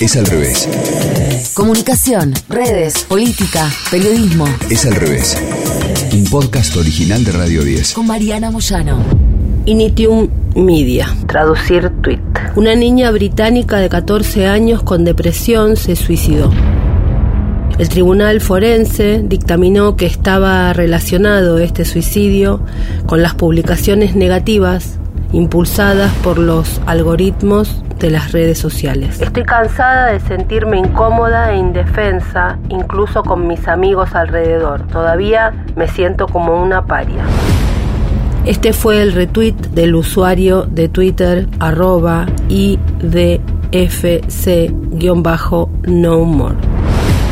Es al revés. Comunicación, redes, política, periodismo. Es al revés. Un podcast original de Radio 10. Con Mariana Moyano. Initium Media. Traducir tweet. Una niña británica de 14 años con depresión se suicidó. El tribunal forense dictaminó que estaba relacionado este suicidio con las publicaciones negativas impulsadas por los algoritmos de las redes sociales. Estoy cansada de sentirme incómoda e indefensa, incluso con mis amigos alrededor. Todavía me siento como una paria. Este fue el retweet del usuario de Twitter arroba idfc-no more.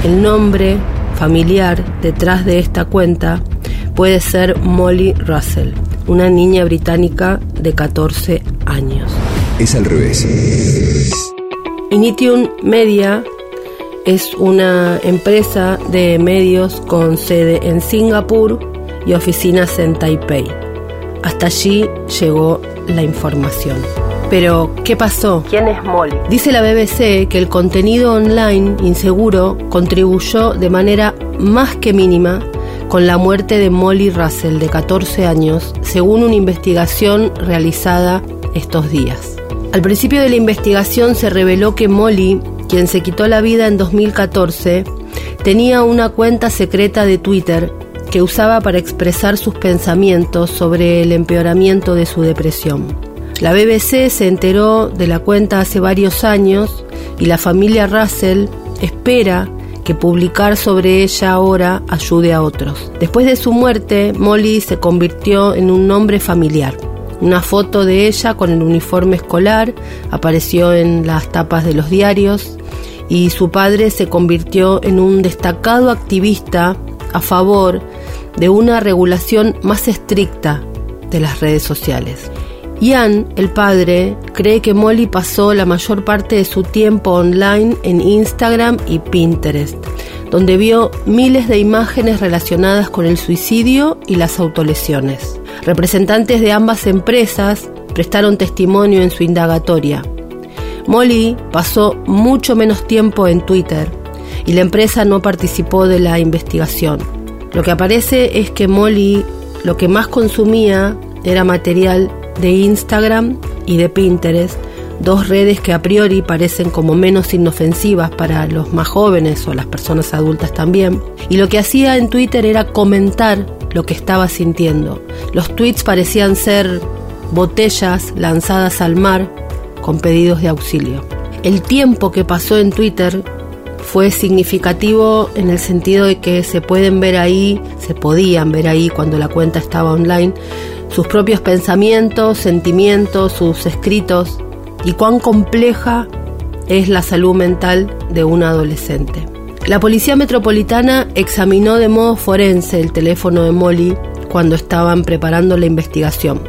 El nombre familiar detrás de esta cuenta puede ser Molly Russell, una niña británica de 14 años. Es al revés. Initium Media es una empresa de medios con sede en Singapur y oficinas en Taipei. Hasta allí llegó la información. Pero, ¿qué pasó? ¿Quién es Molly? Dice la BBC que el contenido online inseguro contribuyó de manera más que mínima con la muerte de Molly Russell, de 14 años, según una investigación realizada estos días. Al principio de la investigación se reveló que Molly, quien se quitó la vida en 2014, tenía una cuenta secreta de Twitter que usaba para expresar sus pensamientos sobre el empeoramiento de su depresión. La BBC se enteró de la cuenta hace varios años y la familia Russell espera que publicar sobre ella ahora ayude a otros. Después de su muerte, Molly se convirtió en un nombre familiar. Una foto de ella con el uniforme escolar apareció en las tapas de los diarios y su padre se convirtió en un destacado activista a favor de una regulación más estricta de las redes sociales. Ian, el padre, cree que Molly pasó la mayor parte de su tiempo online en Instagram y Pinterest, donde vio miles de imágenes relacionadas con el suicidio y las autolesiones. Representantes de ambas empresas prestaron testimonio en su indagatoria. Molly pasó mucho menos tiempo en Twitter y la empresa no participó de la investigación. Lo que aparece es que Molly lo que más consumía era material de Instagram y de Pinterest, dos redes que a priori parecen como menos inofensivas para los más jóvenes o las personas adultas también. Y lo que hacía en Twitter era comentar lo que estaba sintiendo. Los tweets parecían ser botellas lanzadas al mar con pedidos de auxilio. El tiempo que pasó en Twitter fue significativo en el sentido de que se pueden ver ahí, se podían ver ahí cuando la cuenta estaba online, sus propios pensamientos, sentimientos, sus escritos y cuán compleja es la salud mental de un adolescente. La Policía Metropolitana examinó de modo forense el teléfono de Molly cuando estaban preparando la investigación.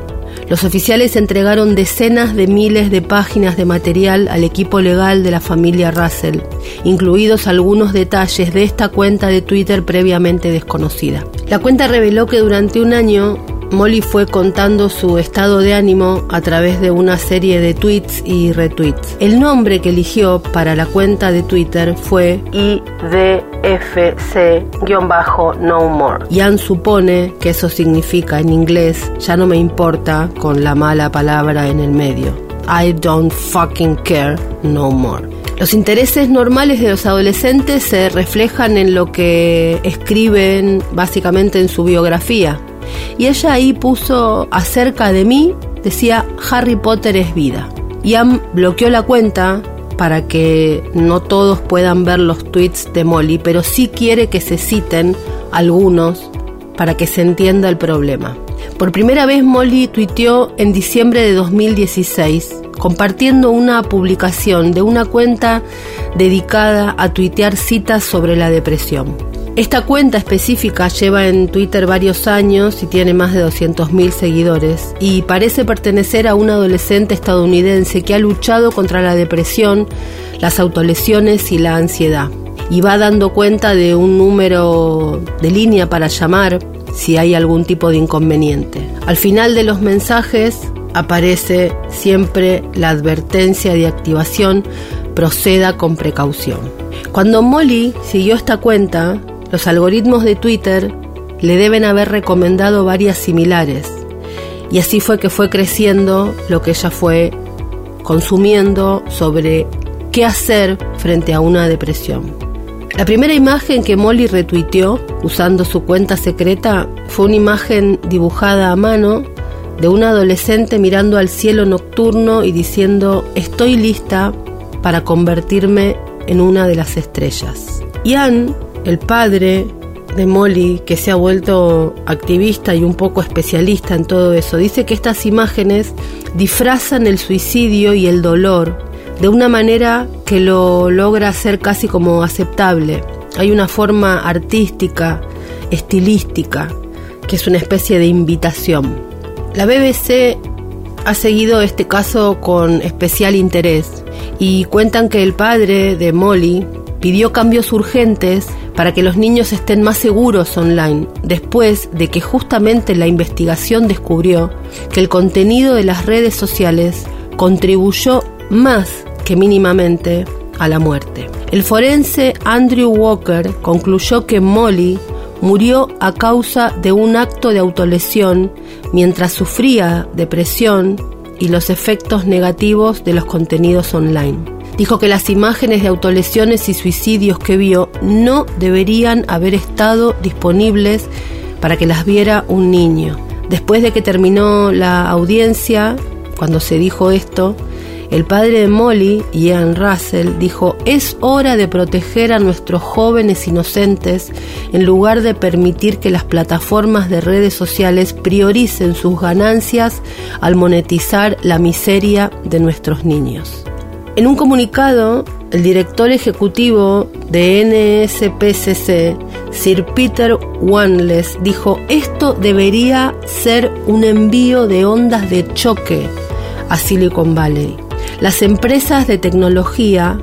Los oficiales entregaron decenas de miles de páginas de material al equipo legal de la familia Russell, incluidos algunos detalles de esta cuenta de Twitter previamente desconocida. La cuenta reveló que durante un año Molly fue contando su estado de ánimo a través de una serie de tweets y retweets. El nombre que eligió para la cuenta de Twitter fue IDFC-No More. Ian supone que eso significa en inglés ya no me importa con la mala palabra en el medio. I don't fucking care no more. Los intereses normales de los adolescentes se reflejan en lo que escriben básicamente en su biografía, y ella ahí puso acerca de mí, decía Harry Potter es vida. Ian bloqueó la cuenta para que no todos puedan ver los tweets de Molly, pero sí quiere que se citen algunos para que se entienda el problema. Por primera vez Molly tuiteó en diciembre de 2016 compartiendo una publicación de una cuenta dedicada a tuitear citas sobre la depresión. Esta cuenta específica lleva en Twitter varios años y tiene más de 200.000 seguidores y parece pertenecer a un adolescente estadounidense que ha luchado contra la depresión, las autolesiones y la ansiedad. Y va dando cuenta de un número de línea para llamar si hay algún tipo de inconveniente. Al final de los mensajes aparece siempre la advertencia de activación, proceda con precaución. Cuando Molly siguió esta cuenta, los algoritmos de Twitter le deben haber recomendado varias similares. Y así fue que fue creciendo lo que ella fue consumiendo sobre qué hacer frente a una depresión. La primera imagen que Molly retuiteó usando su cuenta secreta fue una imagen dibujada a mano de una adolescente mirando al cielo nocturno y diciendo estoy lista para convertirme en una de las estrellas. Ian, el padre de Molly, que se ha vuelto activista y un poco especialista en todo eso, dice que estas imágenes disfrazan el suicidio y el dolor de una manera que lo logra hacer casi como aceptable. Hay una forma artística, estilística, que es una especie de invitación. La BBC ha seguido este caso con especial interés y cuentan que el padre de Molly pidió cambios urgentes para que los niños estén más seguros online, después de que justamente la investigación descubrió que el contenido de las redes sociales contribuyó más que mínimamente a la muerte. El forense Andrew Walker concluyó que Molly murió a causa de un acto de autolesión mientras sufría depresión y los efectos negativos de los contenidos online. Dijo que las imágenes de autolesiones y suicidios que vio no deberían haber estado disponibles para que las viera un niño. Después de que terminó la audiencia, cuando se dijo esto, el padre de Molly, Ian Russell, dijo, es hora de proteger a nuestros jóvenes inocentes en lugar de permitir que las plataformas de redes sociales prioricen sus ganancias al monetizar la miseria de nuestros niños. En un comunicado, el director ejecutivo de NSPCC, Sir Peter Wanless, dijo, esto debería ser un envío de ondas de choque a Silicon Valley. Las empresas de tecnología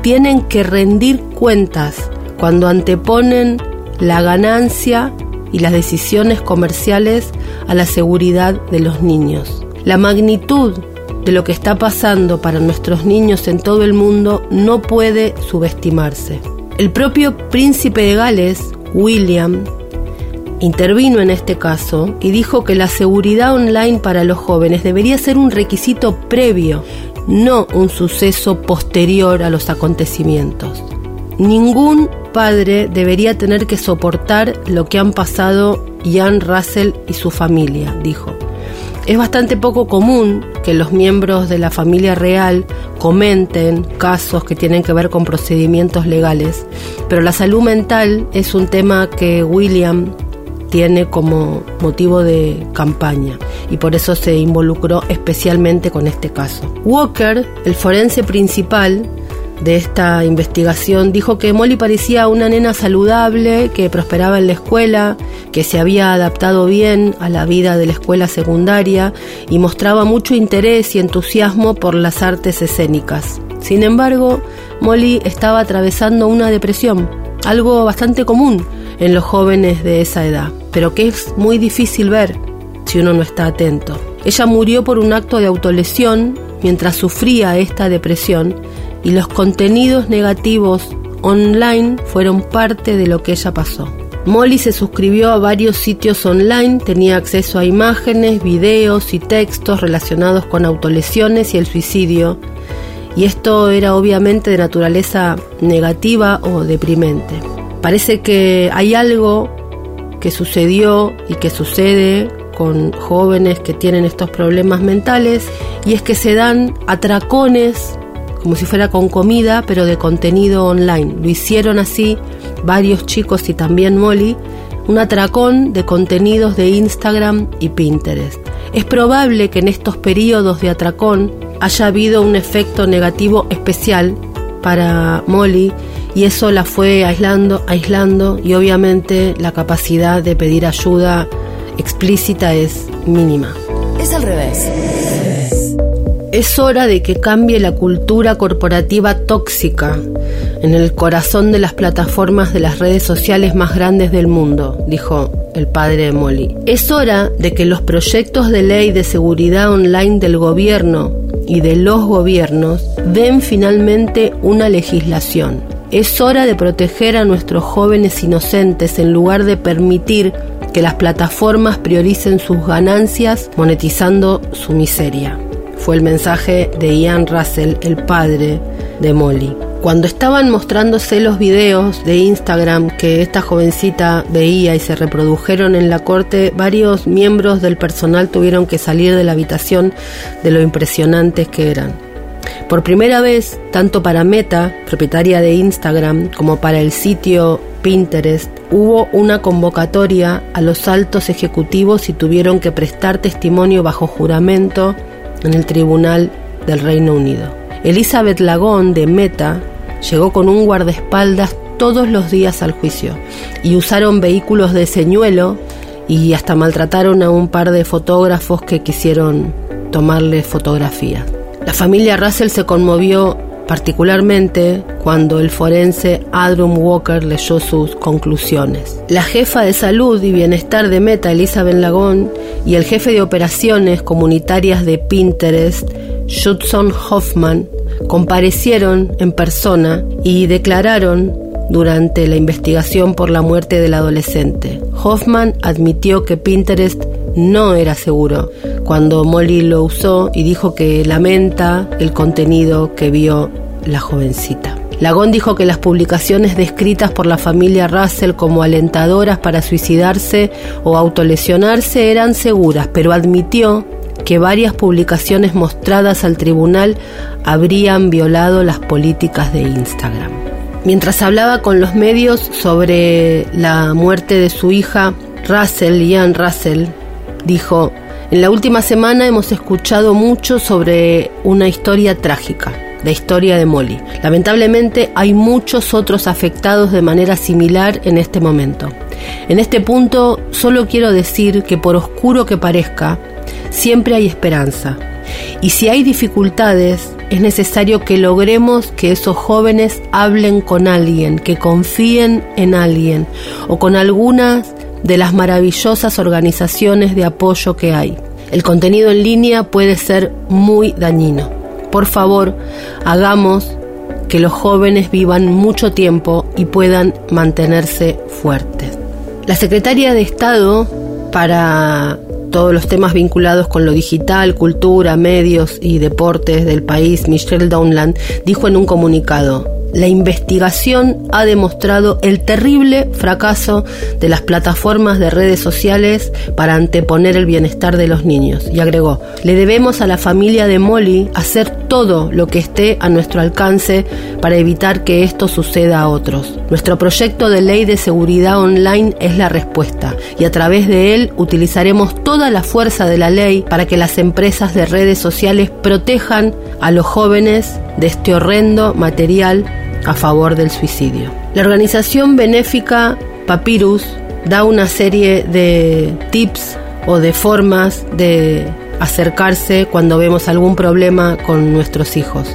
tienen que rendir cuentas cuando anteponen la ganancia y las decisiones comerciales a la seguridad de los niños. La magnitud de lo que está pasando para nuestros niños en todo el mundo no puede subestimarse. El propio príncipe de Gales, William, intervino en este caso y dijo que la seguridad online para los jóvenes debería ser un requisito previo no un suceso posterior a los acontecimientos. Ningún padre debería tener que soportar lo que han pasado Ian Russell y su familia, dijo. Es bastante poco común que los miembros de la familia real comenten casos que tienen que ver con procedimientos legales, pero la salud mental es un tema que William tiene como motivo de campaña y por eso se involucró especialmente con este caso. Walker, el forense principal, de esta investigación dijo que Molly parecía una nena saludable, que prosperaba en la escuela, que se había adaptado bien a la vida de la escuela secundaria y mostraba mucho interés y entusiasmo por las artes escénicas. Sin embargo, Molly estaba atravesando una depresión, algo bastante común en los jóvenes de esa edad pero que es muy difícil ver si uno no está atento. Ella murió por un acto de autolesión mientras sufría esta depresión y los contenidos negativos online fueron parte de lo que ella pasó. Molly se suscribió a varios sitios online, tenía acceso a imágenes, videos y textos relacionados con autolesiones y el suicidio, y esto era obviamente de naturaleza negativa o deprimente. Parece que hay algo que sucedió y que sucede con jóvenes que tienen estos problemas mentales y es que se dan atracones como si fuera con comida pero de contenido online. Lo hicieron así varios chicos y también Molly, un atracón de contenidos de Instagram y Pinterest. Es probable que en estos periodos de atracón haya habido un efecto negativo especial para Molly y eso la fue aislando, aislando y obviamente la capacidad de pedir ayuda explícita es mínima. Es al revés. Es hora de que cambie la cultura corporativa tóxica en el corazón de las plataformas de las redes sociales más grandes del mundo, dijo el padre de Molly. Es hora de que los proyectos de ley de seguridad online del gobierno y de los gobiernos den finalmente una legislación. Es hora de proteger a nuestros jóvenes inocentes en lugar de permitir que las plataformas prioricen sus ganancias monetizando su miseria. Fue el mensaje de Ian Russell, el padre de Molly. Cuando estaban mostrándose los videos de Instagram que esta jovencita veía y se reprodujeron en la corte, varios miembros del personal tuvieron que salir de la habitación de lo impresionantes que eran. Por primera vez, tanto para Meta, propietaria de Instagram, como para el sitio Pinterest, hubo una convocatoria a los altos ejecutivos y tuvieron que prestar testimonio bajo juramento en el Tribunal del Reino Unido. Elizabeth Lagón de Meta llegó con un guardaespaldas todos los días al juicio y usaron vehículos de señuelo y hasta maltrataron a un par de fotógrafos que quisieron tomarle fotografías. La familia Russell se conmovió particularmente cuando el forense Adrum Walker leyó sus conclusiones. La jefa de salud y bienestar de Meta, Elizabeth Lagón, y el jefe de operaciones comunitarias de Pinterest, Judson Hoffman, comparecieron en persona y declararon durante la investigación por la muerte del adolescente. Hoffman admitió que Pinterest no era seguro cuando Molly lo usó y dijo que lamenta el contenido que vio la jovencita. Lagón dijo que las publicaciones descritas por la familia Russell como alentadoras para suicidarse o autolesionarse eran seguras, pero admitió que varias publicaciones mostradas al tribunal habrían violado las políticas de Instagram. Mientras hablaba con los medios sobre la muerte de su hija, Russell, Ian Russell, dijo, en la última semana hemos escuchado mucho sobre una historia trágica, la historia de Molly. Lamentablemente hay muchos otros afectados de manera similar en este momento. En este punto solo quiero decir que por oscuro que parezca, siempre hay esperanza. Y si hay dificultades, es necesario que logremos que esos jóvenes hablen con alguien, que confíen en alguien o con algunas de las maravillosas organizaciones de apoyo que hay. El contenido en línea puede ser muy dañino. Por favor, hagamos que los jóvenes vivan mucho tiempo y puedan mantenerse fuertes. La secretaria de Estado para todos los temas vinculados con lo digital, cultura, medios y deportes del país, Michelle Downland, dijo en un comunicado, la investigación ha demostrado el terrible fracaso de las plataformas de redes sociales para anteponer el bienestar de los niños. Y agregó, le debemos a la familia de Molly hacer todo lo que esté a nuestro alcance para evitar que esto suceda a otros. Nuestro proyecto de ley de seguridad online es la respuesta y a través de él utilizaremos toda la fuerza de la ley para que las empresas de redes sociales protejan a los jóvenes de este horrendo material a favor del suicidio. La organización benéfica Papyrus da una serie de tips o de formas de acercarse cuando vemos algún problema con nuestros hijos.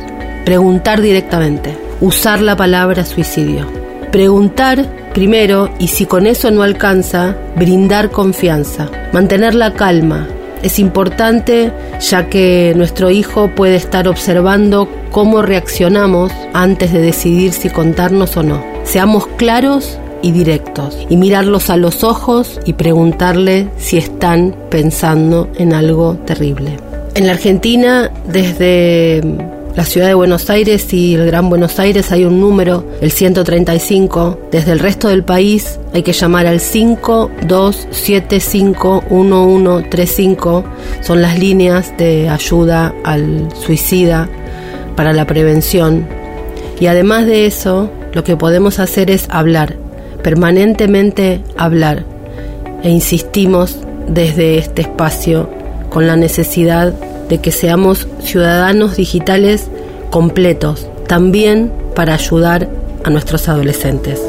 Preguntar directamente. Usar la palabra suicidio. Preguntar primero y si con eso no alcanza, brindar confianza. Mantener la calma, es importante ya que nuestro hijo puede estar observando cómo reaccionamos antes de decidir si contarnos o no. Seamos claros y directos y mirarlos a los ojos y preguntarle si están pensando en algo terrible. En la Argentina, desde la ciudad de Buenos Aires y el Gran Buenos Aires hay un número, el 135. Desde el resto del país hay que llamar al 52751135. Son las líneas de ayuda al suicida para la prevención. Y además de eso, lo que podemos hacer es hablar, permanentemente hablar. E insistimos desde este espacio con la necesidad de que seamos ciudadanos digitales completos, también para ayudar a nuestros adolescentes.